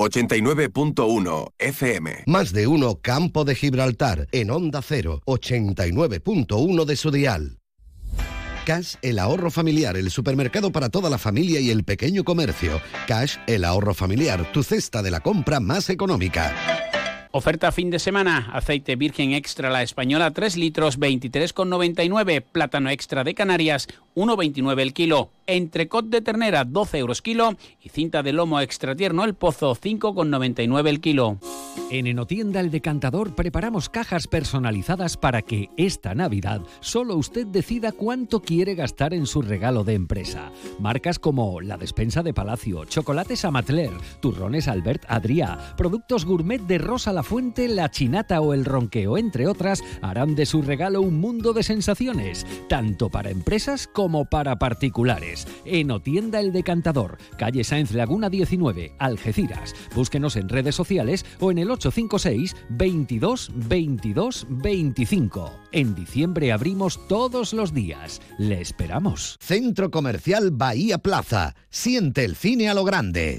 89.1 FM. Más de uno Campo de Gibraltar en Onda 0, 89.1 de su dial. Cash, el ahorro familiar, el supermercado para toda la familia y el pequeño comercio. Cash, el ahorro familiar, tu cesta de la compra más económica. Oferta fin de semana. Aceite virgen extra la española 3 litros 23,99. Plátano extra de Canarias 1,29 el kilo. Entrecot de ternera 12 euros kilo. Y cinta de lomo extra tierno el pozo 5,99 el kilo. En Enotienda El Decantador preparamos cajas personalizadas para que esta Navidad solo usted decida cuánto quiere gastar en su regalo de empresa. Marcas como la despensa de Palacio, chocolates Amatler, turrones Albert Adrià, productos gourmet de Rosa La Fuente, La Chinata o El Ronqueo, entre otras, harán de su regalo un mundo de sensaciones, tanto para empresas como para particulares. Enotienda El Decantador, calle Sáenz Laguna 19, Algeciras. Búsquenos en redes sociales o en el 856 22 22 25. En diciembre abrimos todos los días. Le esperamos. Centro Comercial Bahía Plaza. Siente el cine a lo grande.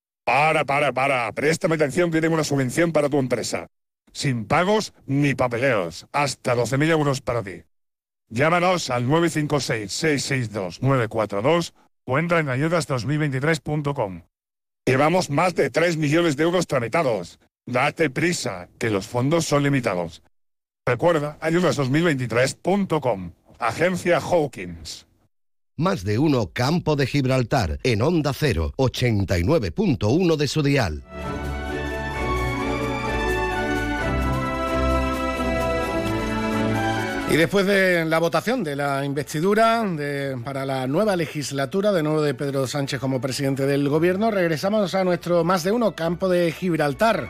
Para, para, para. Préstame atención que una subvención para tu empresa. Sin pagos ni papeleos. Hasta 12.000 euros para ti. Llámanos al 956-662-942 o entra en ayudas2023.com. Llevamos más de 3 millones de euros tramitados. Date prisa, que los fondos son limitados. Recuerda, ayudas2023.com. Agencia Hawkins. Más de uno Campo de Gibraltar en Onda 0, 89.1 de su dial. Y después de la votación de la investidura para la nueva legislatura, de nuevo de Pedro Sánchez como presidente del gobierno, regresamos a nuestro más de uno campo de Gibraltar.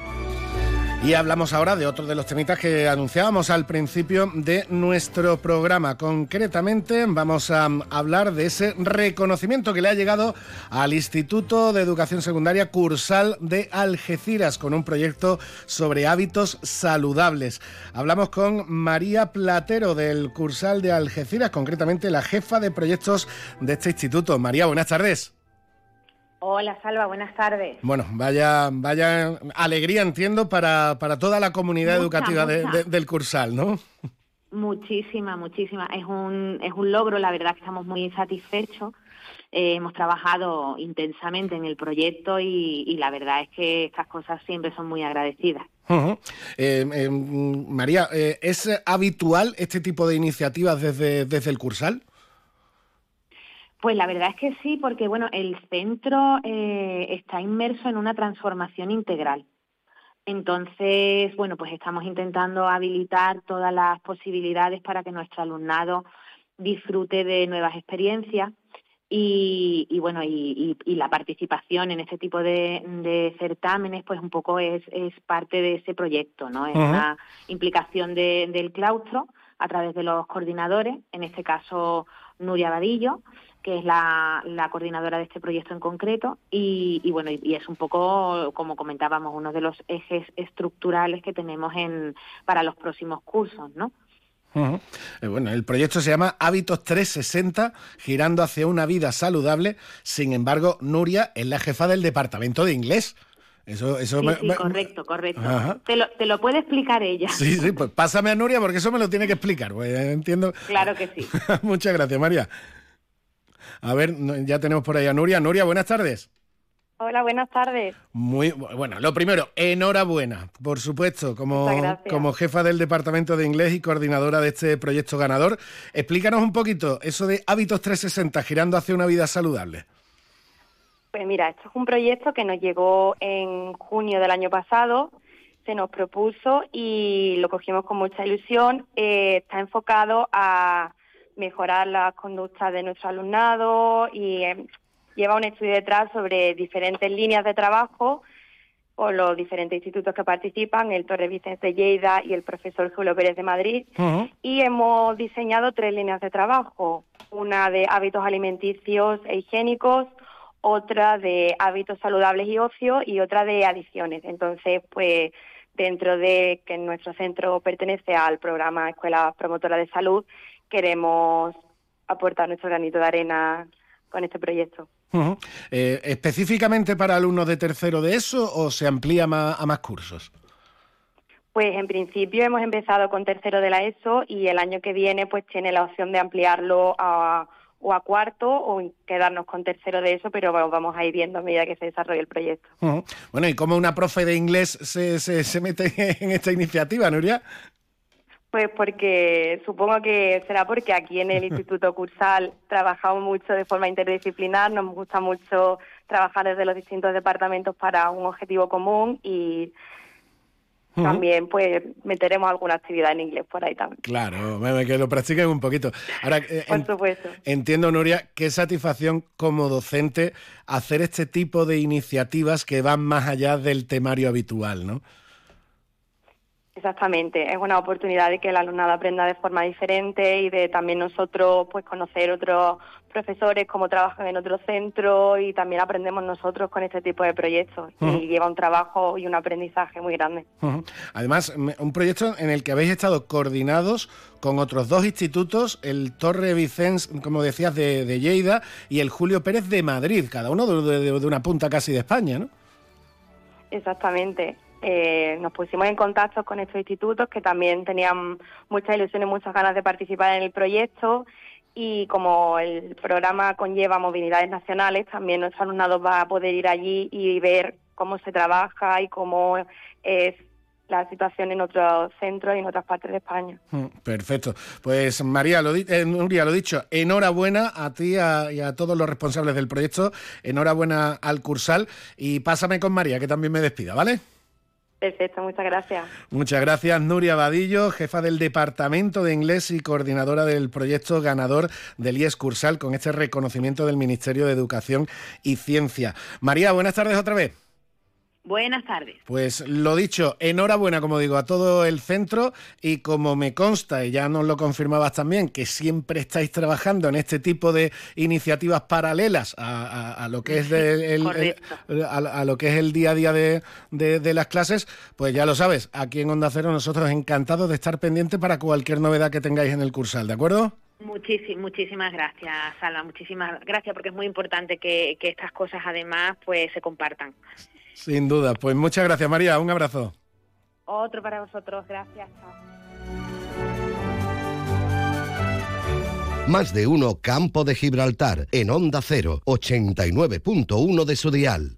Y hablamos ahora de otro de los temitas que anunciábamos al principio de nuestro programa. Concretamente vamos a hablar de ese reconocimiento que le ha llegado al Instituto de Educación Secundaria Cursal de Algeciras con un proyecto sobre hábitos saludables. Hablamos con María Platero del Cursal de Algeciras, concretamente la jefa de proyectos de este instituto. María, buenas tardes. Hola, Salva, buenas tardes. Bueno, vaya, vaya alegría, entiendo, para, para toda la comunidad educativa del Cursal, ¿no? Muchísima, muchísima. Es un, es un logro, la verdad que estamos muy satisfechos. Eh, hemos trabajado intensamente en el proyecto y, la verdad es que estas cosas siempre son muy agradecidas. Eh, eh, María, ¿es habitual este tipo de iniciativas desde, desde el Cursal? Pues la verdad es que sí, porque bueno, el centro eh, está inmerso en una transformación integral. Entonces, bueno, pues estamos intentando habilitar todas las posibilidades para que nuestro alumnado disfrute de nuevas experiencias y, bueno, y, la participación en este tipo de, certámenes, pues un poco es, es, parte de ese proyecto, ¿no? Es una implicación del claustro a través de los coordinadores, en este caso Nuria Vadillo, que es la, coordinadora de este proyecto en concreto, y, bueno, y, es un poco, como comentábamos, uno de los ejes estructurales que tenemos en, para los próximos cursos, ¿no? Eh, bueno, el proyecto se llama Hábitos 360, girando hacia una vida saludable. Sin embargo, Nuria es la jefa del departamento de inglés. Eso, eso sí, correcto, correcto. Te lo, te lo, puede explicar ella. Sí, sí, pues pásame a Nuria porque eso me lo tiene que explicar. Pues, entiendo. Claro que sí. Muchas gracias, María. A ver, ya tenemos por ahí a Nuria. Nuria, buenas tardes. Hola, buenas tardes. Muy bueno, lo primero, enhorabuena, por supuesto, como, como jefa del Departamento de Inglés y coordinadora de este proyecto ganador. Explícanos un poquito eso de hábitos 360, girando hacia una vida saludable. Pues mira, esto es un proyecto que nos llegó en junio del año pasado, se nos propuso y lo cogimos con mucha ilusión. Eh, está enfocado a mejorar las conductas de nuestro alumnado y eh, lleva un estudio detrás sobre diferentes líneas de trabajo o los diferentes institutos que participan, el Torre Vicente de Lleida y el profesor Julio Pérez de Madrid. Y hemos diseñado tres líneas de trabajo, una de hábitos alimenticios e higiénicos, otra de hábitos saludables y ocio y otra de adicciones. Entonces, pues dentro de que nuestro centro pertenece al programa Escuela Promotora de Salud, queremos aportar nuestro granito de arena con este proyecto. Eh, ¿Específicamente para alumnos de tercero de eso o se amplía a más cursos? Pues en principio hemos empezado con tercero de la ESO y el año que viene pues tiene la opción de ampliarlo a o a cuarto o quedarnos con tercero de eso, pero vamos a ir viendo a medida que se desarrolle el proyecto. Bueno, ¿y cómo una profe de inglés se, se, se mete en esta iniciativa, Nuria? Pues porque supongo que será porque aquí en el Instituto Cursal trabajamos mucho de forma interdisciplinar, nos gusta mucho trabajar desde los distintos departamentos para un objetivo común y también pues meteremos alguna actividad en inglés por ahí también. Claro, que lo practiquen un poquito. Ahora, eh, por supuesto. Entiendo, Nuria, qué satisfacción como docente hacer este tipo de iniciativas que van más allá del temario habitual, ¿no? Exactamente, es una oportunidad de que el alumnado aprenda de forma diferente y de también nosotros pues conocer otros profesores cómo trabajan en otro centro y también aprendemos nosotros con este tipo de proyectos y lleva un trabajo y un aprendizaje muy grande. Además, un proyecto en el que habéis estado coordinados con otros dos institutos, el Torre Vicens, como decías, de, Lleida y el Julio Pérez de Madrid, cada uno de una punta casi de España, ¿no? Exactamente. Eh, nos pusimos en contacto con estos institutos que también tenían muchas ilusiones, muchas ganas de participar en el proyecto y como el programa conlleva movilidades nacionales, también nuestro alumnado va a poder ir allí y ver cómo se trabaja y cómo es la situación en otros centros y en otras partes de España. Mm, perfecto. Pues María, lo, eh, lo dicho, enhorabuena a ti y a todos los responsables del proyecto, enhorabuena al Cursal y pásame con María, que también me despida, ¿vale? Perfecto, muchas gracias. Muchas gracias, Nuria Vadillo, jefa del Departamento de Inglés y coordinadora del proyecto ganador del IES Cursal, con este reconocimiento del Ministerio de Educación y Ciencia. María, buenas tardes otra vez. Buenas tardes. Pues lo dicho, enhorabuena, como digo, a todo el centro y como me consta, y ya nos lo confirmabas también, que siempre estáis trabajando en este tipo de iniciativas paralelas a, lo que es el, a, lo que es el día a día de, de, las clases, pues ya lo sabes, aquí en Onda Cero nosotros encantados de estar pendientes para cualquier novedad que tengáis en el cursal, ¿de acuerdo? muchísimas gracias, Salva, muchísimas gracias porque es muy importante que, que estas cosas además pues se compartan. Sin duda. Pues muchas gracias, María. Un abrazo. Otro para vosotros. Gracias. Más de uno Campo de Gibraltar en Onda 0, 89.1 de su dial.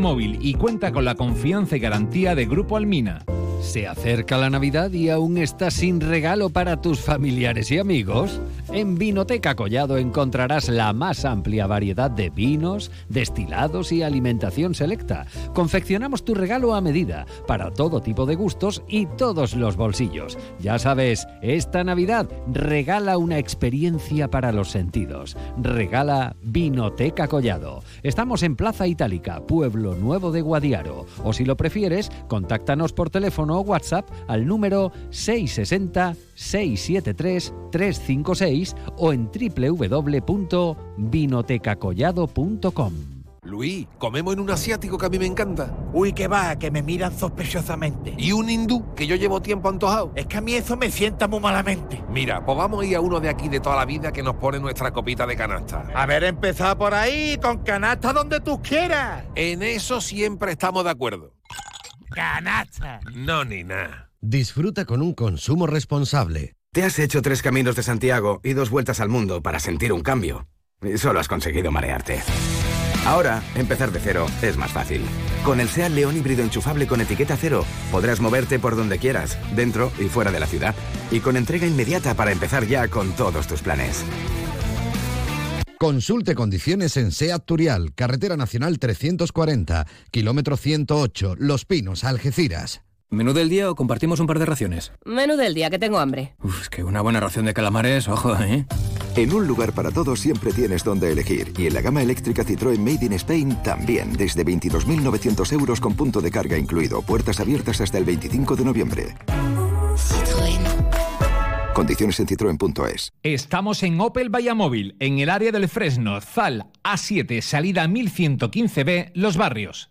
móvil y cuenta con la confianza y garantía de Grupo Almina. ¿Se acerca la Navidad y aún estás sin regalo para tus familiares y amigos? En Vinoteca Collado encontrarás la más amplia variedad de vinos, destilados y alimentación selecta. Confeccionamos tu regalo a medida, para todo tipo de gustos y todos los bolsillos. Ya sabes, esta Navidad regala una experiencia para los sentidos. Regala Vinoteca Collado. Estamos en Plaza Itálica, Pueblo Nuevo de Guadiaro. O si lo prefieres, contáctanos por teléfono o WhatsApp al número 660-673-356 o en www.vinotecacollado.com. Luis, comemos en un asiático que a mí me encanta. Uy, que va, que me miran sospechosamente. Y un hindú, que yo llevo tiempo antojado. Es que a mí eso me sienta muy malamente. Mira, pues vamos a ir a uno de aquí de toda la vida que nos pone nuestra copita de canasta. A ver, empezar por ahí, con canasta donde tú quieras. En eso siempre estamos de acuerdo. Canasta. No, ni nada. Disfruta con un consumo responsable. Te has hecho tres caminos de Santiago y dos vueltas al mundo para sentir un cambio. Y solo has conseguido marearte. Ahora, empezar de cero es más fácil. Con el SEAT León híbrido enchufable con etiqueta cero, podrás moverte por donde quieras, dentro y fuera de la ciudad. Y con entrega inmediata para empezar ya con todos tus planes. Consulte condiciones en SEAT Turial, Carretera Nacional 340, kilómetro 108, Los Pinos, Algeciras. ¿Menú del día o compartimos un par de raciones? Menú del día, que tengo hambre. Uf, es que una buena ración de calamares, ojo, ¿eh? En un lugar para todos siempre tienes donde elegir. Y en la gama eléctrica Citroën Made in Spain también, desde 22.900 euros con punto de carga incluido. Puertas abiertas hasta el 25 de noviembre. Citroën. Condiciones en citroen.es. Estamos en Opel Vallamóvil, en el área del Fresno, Zal, A7, salida 1115B, Los Barrios.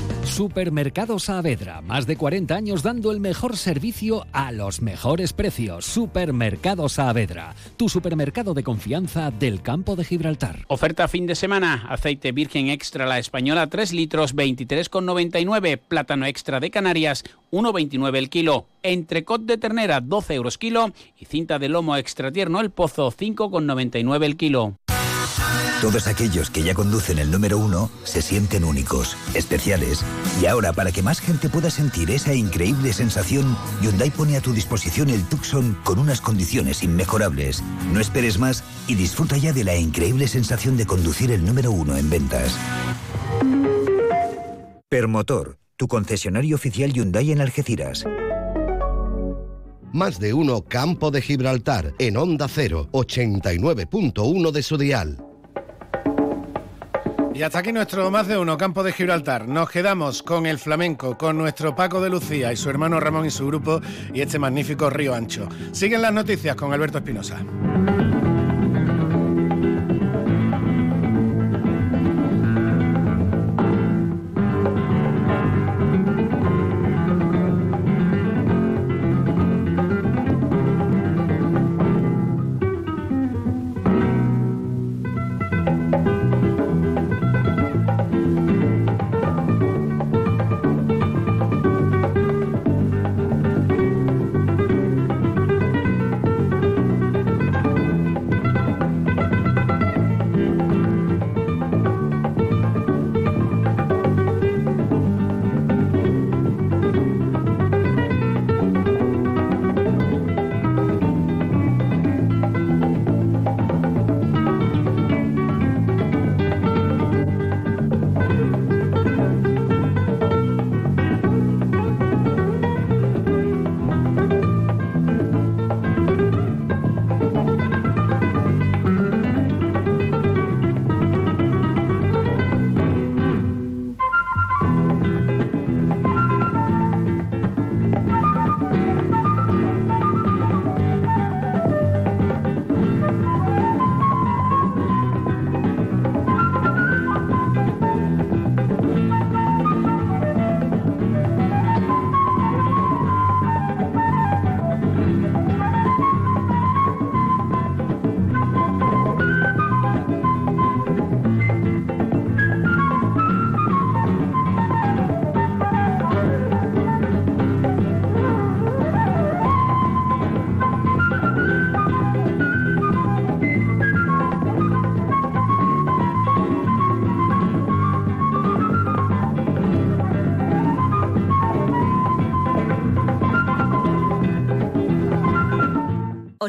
Supermercado Saavedra, más de 40 años dando el mejor servicio a los mejores precios. Supermercado Saavedra, tu supermercado de confianza del campo de Gibraltar. Oferta fin de semana, aceite virgen extra la española 3 litros 23,99, plátano extra de Canarias 1,29 el kilo, entrecot de ternera 12 euros kilo y cinta de lomo extra tierno el pozo 5,99 el kilo. Todos aquellos que ya conducen el número uno se sienten únicos, especiales. Y ahora, para que más gente pueda sentir esa increíble sensación, Hyundai pone a tu disposición el Tucson con unas condiciones inmejorables. No esperes más y disfruta ya de la increíble sensación de conducir el número uno en ventas. Permotor, tu concesionario oficial Hyundai en Algeciras. Más de uno Campo de Gibraltar, en Onda 0, 89.1 de su dial. Y hasta aquí nuestro más de uno campo de Gibraltar. Nos quedamos con el flamenco, con nuestro Paco de Lucía y su hermano Ramón y su grupo y este magnífico Río Ancho. Siguen las noticias con Alberto Espinosa.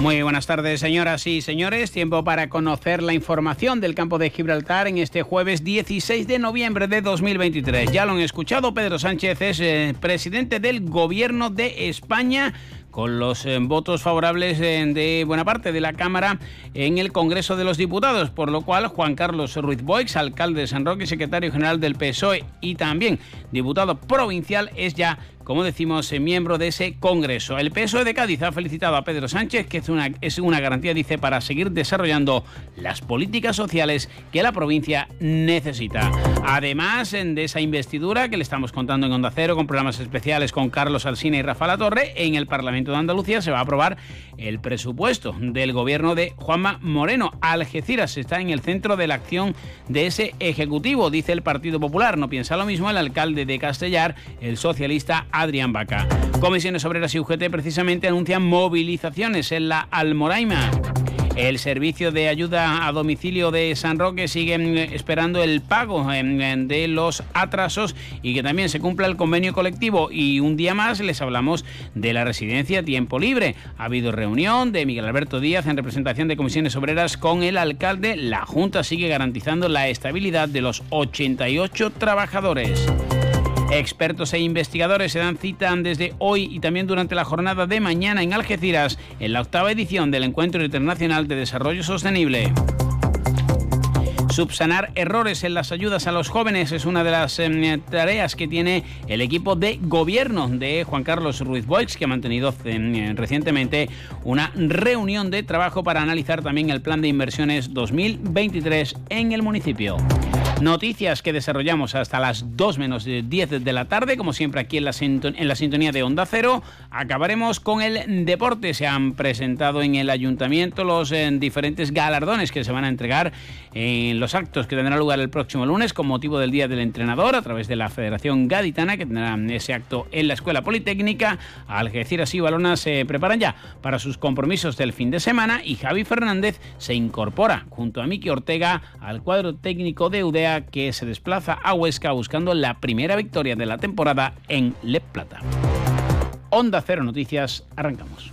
Muy buenas tardes, señoras y señores. Tiempo para conocer la información del campo de Gibraltar en este jueves 16 de noviembre de 2023. Ya lo han escuchado, Pedro Sánchez es eh, presidente del Gobierno de España con los eh, votos favorables eh, de buena parte de la Cámara en el Congreso de los Diputados, por lo cual Juan Carlos Ruiz Boix, alcalde de San Roque, secretario general del PSOE y también diputado provincial, es ya como decimos, eh, miembro de ese Congreso. El PSOE de Cádiz ha felicitado a Pedro Sánchez, que es una, es una garantía, dice, para seguir desarrollando las políticas sociales que la provincia necesita. Además de esa investidura que le estamos contando en Onda Cero, con programas especiales con Carlos Alsina y Rafa La Torre, en el Parlamento de Andalucía se va a aprobar el presupuesto del gobierno de Juanma Moreno. Algeciras está en el centro de la acción de ese Ejecutivo, dice el Partido Popular. No piensa lo mismo el alcalde de Castellar, el socialista Adrián Baca. Comisiones Obreras y UGT precisamente anuncian movilizaciones en la Almoraima. El servicio de ayuda a domicilio de San Roque sigue mm, esperando el pago em, de los atrasos y que también se cumpla el convenio colectivo. Y un día más les hablamos de la residencia Tiempo Libre. Ha habido reunión de Miguel Alberto Díaz en representación de comisiones obreras con el alcalde. La Junta sigue garantizando la estabilidad de los 88 trabajadores. Expertos e investigadores se dan cita desde hoy y también durante la jornada de mañana en Algeciras, en la octava edición del Encuentro Internacional de Desarrollo Sostenible. Subsanar errores en las ayudas a los jóvenes es una de las em, tareas que tiene el equipo de gobierno de Juan Carlos Ruiz Boix, que ha mantenido em, recientemente una reunión de trabajo para analizar también el plan de inversiones 2023 en el municipio. Noticias que desarrollamos hasta las 2 menos 10 de la tarde, como siempre aquí en la, en sintonía de Onda Cero. Acabaremos con el deporte. Se han presentado en el ayuntamiento los eh, diferentes galardones que se van a entregar en los actos que tendrán lugar el próximo lunes con motivo del Día del Entrenador a través de la Federación Gaditana, que tendrá ese acto en la Escuela Politécnica. Algeciras y Balona se preparan ya para sus compromisos del fin de semana y Javi Fernández se incorpora junto a Miki Ortega al cuadro técnico de UDEA que se desplaza a Huesca buscando la primera victoria de la temporada en Le Plata. Onda Cero Noticias, arrancamos.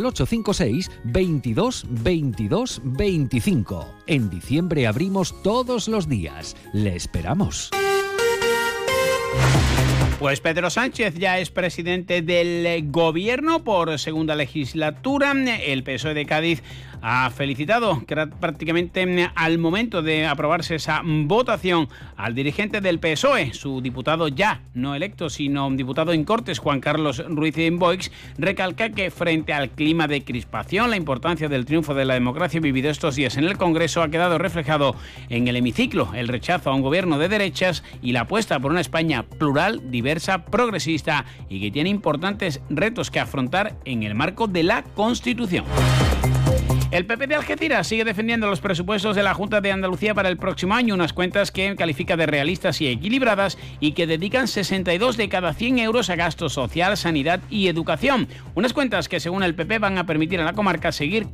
856 22 22 25. En diciembre abrimos todos los días. Le esperamos. Pues Pedro Sánchez ya es presidente del gobierno por segunda legislatura. El PSOE de Cádiz ha felicitado prácticamente mm, al momento de aprobarse esa votación al dirigente del PSOE, su diputado ya no electo, sino diputado en Cortes, Juan Carlos Ruiz Boix, recalca que frente al clima de crispación, la importancia del triunfo de la democracia vivido estos días en el Congreso ha quedado reflejado en el hemiciclo, el rechazo a un gobierno de derechas y la apuesta por una España plural, diversa, progresista y que tiene importantes retos que afrontar en el marco de la Constitución. El PP de Algeciras sigue defendiendo los presupuestos de la Junta de Andalucía para el próximo año, unas cuentas que califica de realistas y equilibradas y que dedican 62 de cada 100 euros a gasto social, sanidad y educación. Unas cuentas que según el PP van a permitir a la comarca seguir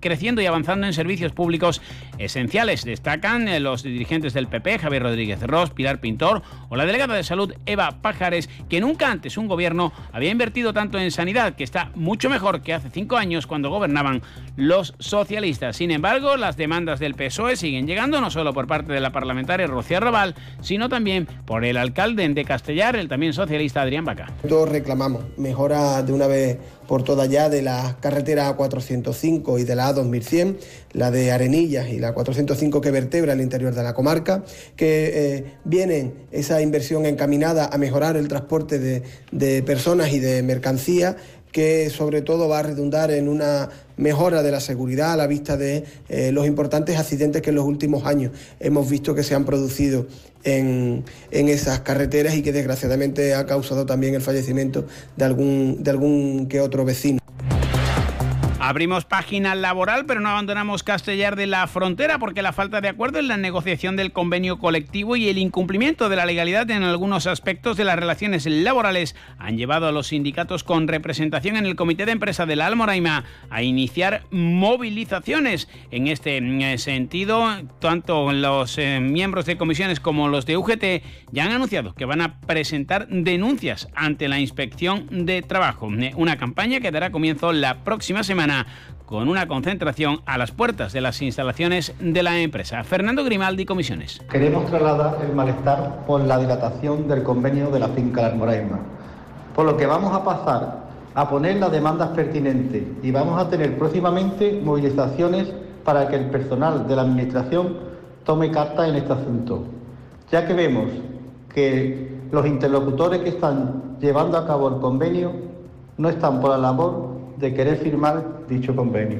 creciendo y avanzando en servicios públicos esenciales. Destacan eh, los dirigentes del PP, Javier Rodríguez Ross, Pilar Pintor o la delegada de salud, Eva Pájares, que nunca antes un gobierno había invertido tanto en sanidad, que está mucho mejor que hace cinco años cuando gobernaban los socialistas. Sin embargo, las demandas del PSOE siguen llegando no solo por parte de la parlamentaria Rocío Raval, sino también por el alcalde de Castellar, el también socialista Adrián Baca. Todos reclamamos mejora de una vez por toda ya de la carretera A405 y de la A2100, la de Arenillas y la 405 que vertebra el interior de la comarca, que eh, vienen esa inversión encaminada a mejorar el transporte de personas y de mercancías que sobre todo va a redundar en una mejora de la seguridad a la vista de eh, los importantes accidentes que en los últimos años hemos visto que se han producido en, en, esas carreteras y que desgraciadamente ha causado también el fallecimiento de algún, de algún que otro vecino. Abrimos página laboral, pero no abandonamos Castellar de la Frontera porque la falta de acuerdo en la negociación del convenio colectivo y el incumplimiento de la legalidad en algunos aspectos de las relaciones laborales han llevado a los sindicatos con representación en el Comité de Empresa de la Almoraima a iniciar movilizaciones. En este mm, sentido, tanto los eh, miembros de comisiones como los de UGT ya han anunciado que van a presentar denuncias ante la Inspección de Trabajo. Una campaña que dará comienzo la próxima semana con una concentración a las puertas de las instalaciones de la empresa. Fernando Grimaldi, Comisiones. Queremos trasladar el malestar por la dilatación del convenio de la finca La Moraima, por lo que vamos a pasar a poner las demandas pertinentes y vamos a tener próximamente movilizaciones para que el personal de la Administración tome carta en este asunto, ya que vemos que los interlocutores que están llevando a cabo el convenio no están por la labor de querer firmar dicho convenio.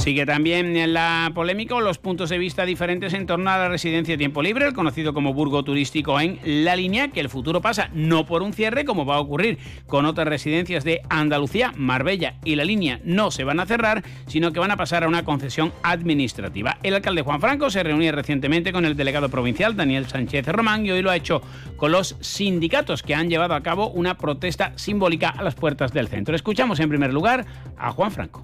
Sigue también en la polémica los puntos de vista diferentes en torno a la residencia de tiempo libre, el conocido como burgo turístico en La Línea, que el futuro pasa no por un cierre, como va a ocurrir con otras residencias de Andalucía, Marbella y La Línea, no se van a cerrar, sino que van a pasar a una concesión administrativa. El alcalde Juan Franco se reunió recientemente con el delegado provincial Daniel Sánchez Román y hoy lo ha hecho con los sindicatos que han llevado a cabo una protesta simbólica a las puertas del centro. Escuchamos en primer lugar a Juan Franco.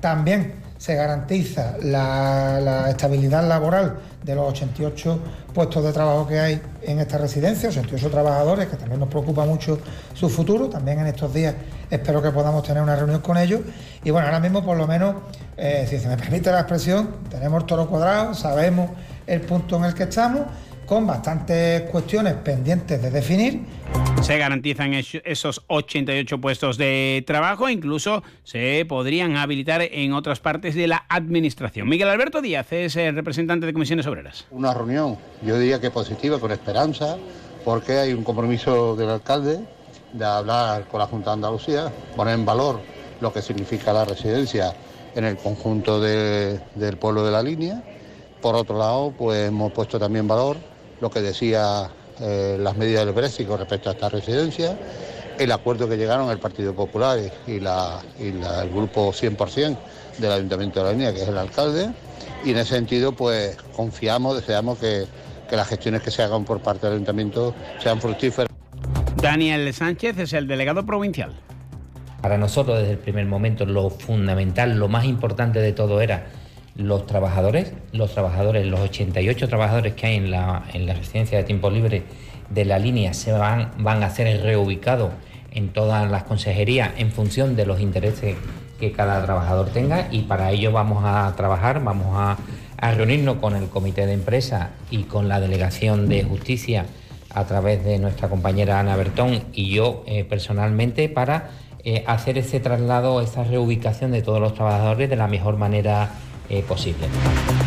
También se garantiza la, estabilidad laboral de los 88 puestos de trabajo que hay en esta residencia, 88 trabajadores, que también nos preocupa mucho su futuro. También en estos días espero que podamos tener una reunión con ellos. Y bueno, ahora mismo por lo menos, eh, si se me permite la expresión, tenemos toro cuadrado, sabemos el punto en el que estamos con bastantes cuestiones pendientes de definir. Se garantizan esos 88 puestos de trabajo, incluso se podrían habilitar en otras partes de la administración. Miguel Alberto Díaz es el representante de Comisiones Obreras. Una reunión, yo diría que positiva, con esperanza, porque hay un compromiso del alcalde de hablar con la Junta de Andalucía, poner en valor lo que significa la residencia en el conjunto del pueblo de la línea. Por otro lado, pues hemos puesto también valor lo que decía eh, las medidas del Brexit con respecto a esta residencia, el acuerdo que llegaron el Partido Popular y, la, el grupo 100% del Ayuntamiento de la Línea, que es el alcalde, y en ese sentido pues confiamos, deseamos que, que las gestiones que se hagan por parte del Ayuntamiento sean fructíferas. Daniel Sánchez es el delegado provincial. Para nosotros desde el primer momento lo fundamental, lo más importante de todo era los trabajadores, los trabajadores, los 88 trabajadores que hay en la, en la residencia de tiempo libre de la línea se van, van a ser reubicados en todas las consejerías en función de los intereses que cada trabajador tenga y para ello vamos a trabajar, vamos a, reunirnos con el comité de empresa y con la delegación de justicia a través de nuestra compañera Ana Bertón y yo eh, personalmente para eh, hacer ese traslado, esa reubicación de todos los trabajadores de la mejor manera eh, posible.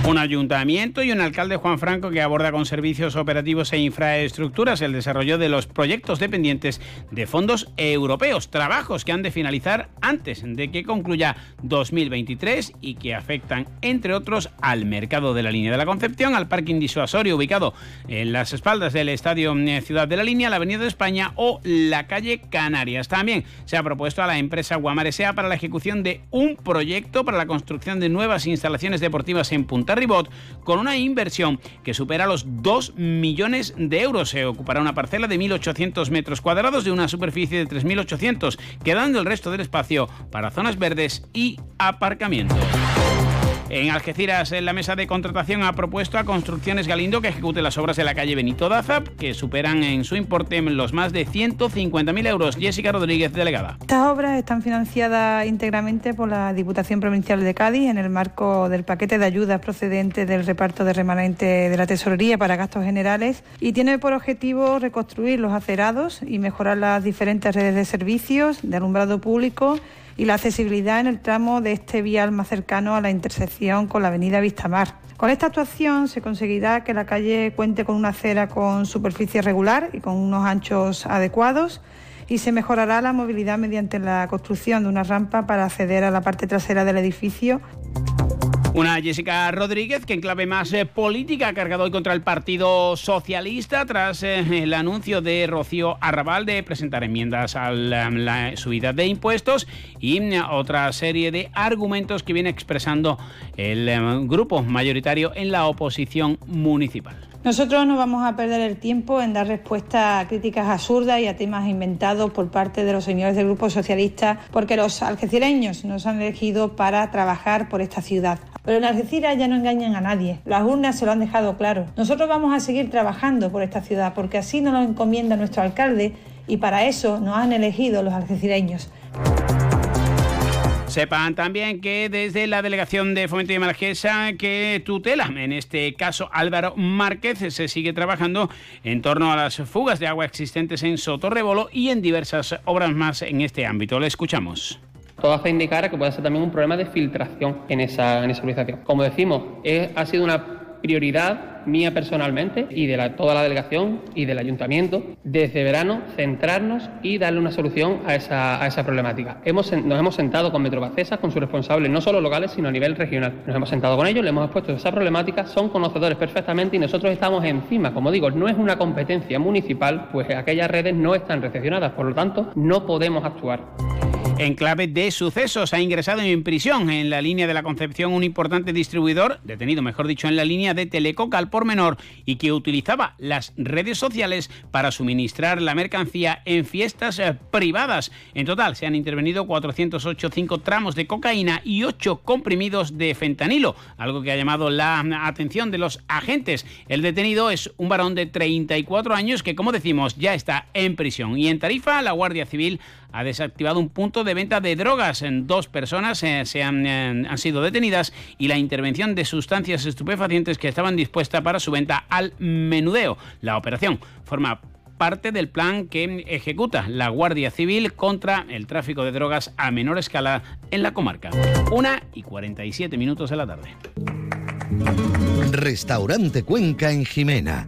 Un ayuntamiento y un alcalde Juan Franco que aborda con servicios operativos e infraestructuras el desarrollo de los proyectos dependientes de fondos europeos, trabajos que han de finalizar antes de que concluya 2023 y que afectan, entre otros, al mercado de la línea de la Concepción, al parking disuasorio ubicado en las espaldas del Estadio eh, Ciudad de la Línea, la Avenida de España o la calle Canarias. También se ha propuesto a la empresa Guamaresea para la ejecución de un proyecto para la construcción de nuevas instalaciones instalaciones deportivas en Punta Ribot con una inversión que supera los 2 millones de euros. Se ocupará una parcela de 1.800 metros cuadrados de una superficie de 3.800, quedando el resto del espacio para zonas verdes y aparcamiento. En Algeciras, en la mesa de contratación ha propuesto a Construcciones Galindo que ejecute las obras de la calle Benito Dazap, que superan en su importe los más de 150.000 euros. Jessica Rodríguez, delegada. Estas obras están financiadas íntegramente por la Diputación Provincial de Cádiz en el marco del paquete de ayudas procedente del reparto de remanente de la Tesorería para gastos generales y tiene por objetivo reconstruir los acerados y mejorar las diferentes redes de servicios de alumbrado público y la accesibilidad en el tramo de este vial más cercano a la intersección con la avenida Vistamar. Con esta actuación se conseguirá que la calle cuente con una acera con superficie regular y con unos anchos adecuados y se mejorará la movilidad mediante la construcción de una rampa para acceder a la parte trasera del edificio. Una Jessica Rodríguez que en clave más eh, política ha cargado hoy contra el Partido Socialista tras eh, el anuncio de Rocío Arrabal de presentar enmiendas a la, subida de impuestos y mm, otra serie de argumentos que viene expresando el eh, grupo mayoritario en la oposición municipal. Nosotros no vamos a perder el tiempo en dar respuesta a críticas absurdas y a temas inventados por parte de los señores del Grupo Socialista, porque los algecireños nos han elegido para trabajar por esta ciudad. Pero en Algeciras ya no engañan a nadie. Las urnas se lo han dejado claro. Nosotros vamos a seguir trabajando por esta ciudad, porque así nos lo encomienda nuestro alcalde y para eso nos han elegido los algecireños. Sepan también que desde la Delegación de Fomento de Marquesa que tutela, en este caso Álvaro Márquez, se sigue trabajando en torno a las fugas de agua existentes en Sotorrebolo y en diversas obras más en este ámbito. Le escuchamos. Todo hace indicar que puede ser también un problema de filtración en esa, en esa organización. Como decimos, ha sido una prioridad mía personalmente y de toda la delegación y del ayuntamiento desde verano centrarnos y darle una solución a esa, a esa problemática. Hemos, nos hemos sentado con Metrobacesa, con sus responsables no solo locales sino a nivel regional. Nos hemos sentado con ellos, le hemos expuesto esa problemática, son conocedores perfectamente y nosotros estamos encima. Como digo, no es una competencia municipal, pues aquellas redes no están recepcionadas, por lo tanto no podemos actuar. En clave de sucesos, ha ingresado en prisión en la línea de la Concepción un importante distribuidor, detenido mejor dicho en la línea de Telecoca al por menor, y que utilizaba las redes sociales para suministrar la mercancía en fiestas eh, privadas. En total se han intervenido 408 tramos de cocaína y 8 comprimidos de fentanilo, algo que ha llamado la atención de los agentes. El detenido es un varón de 34 años que, como decimos, ya está en prisión. Y en Tarifa, la Guardia Civil ha desactivado un punto de venta de drogas. Dos personas eh, se han, eh, han, sido detenidas y la intervención de sustancias estupefacientes que estaban dispuestas para su venta al menudeo. La operación forma parte del plan que ejecuta la Guardia Civil contra el tráfico de drogas a menor escala en la comarca. Una y 47 minutos de la tarde. Restaurante Cuenca en Jimena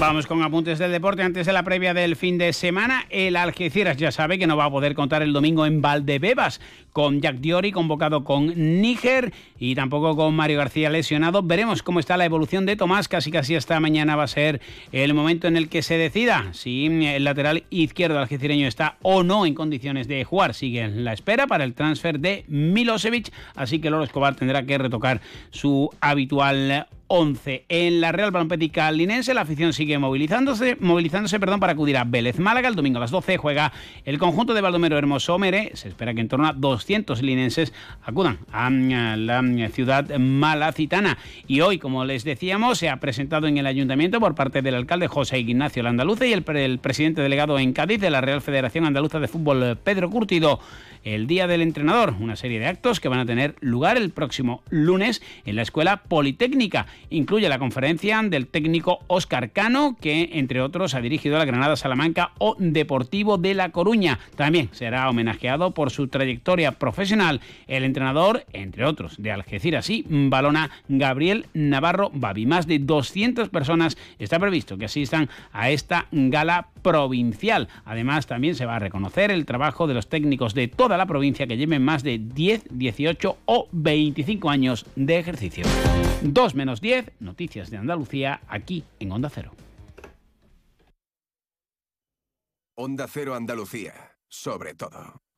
Vamos con apuntes del deporte. Antes de la previa del fin de semana, el Algeciras ya sabe que no va a poder contar el domingo en Valdebebas con Jack Diori convocado con Níger y tampoco con Mario García lesionado. Veremos cómo está la evolución de Tomás. Casi casi hasta mañana va a ser el momento en el que se decida si el lateral izquierdo algecireño está o no en condiciones de jugar. Sigue en la espera para el transfer de Milosevic, así que Loro Escobar tendrá que retocar su habitual 11. En la Real Balompédica Linense la afición sigue movilizándose, movilizándose perdón, para acudir a Vélez Málaga. El domingo a las 12 juega el conjunto de Baldomero Hermoso Mere. Se espera que en torno a 200 linenses acudan a la ciudad malacitana. Y hoy, como les decíamos, se ha presentado en el ayuntamiento por parte del alcalde José Ignacio Landaluce y el, el presidente delegado en Cádiz de la Real Federación Andaluza de Fútbol, Pedro Curtido el Día del Entrenador, una serie de actos que van a tener lugar el próximo lunes en la Escuela Politécnica. Incluye la conferencia del técnico Óscar Cano, que entre otros ha dirigido la Granada Salamanca o Deportivo de La Coruña. También será homenajeado por su trayectoria profesional el entrenador, entre otros, de Algeciras y Balona, Gabriel Navarro Babi. Más de 200 personas está previsto que asistan a esta gala provincial. Además, también se va a reconocer el trabajo de los técnicos de toda la provincia que lleven más de 10, 18 o 25 años de ejercicio. 2 menos 10, noticias de Andalucía, aquí en Onda Cero. Onda Cero Andalucía, sobre todo.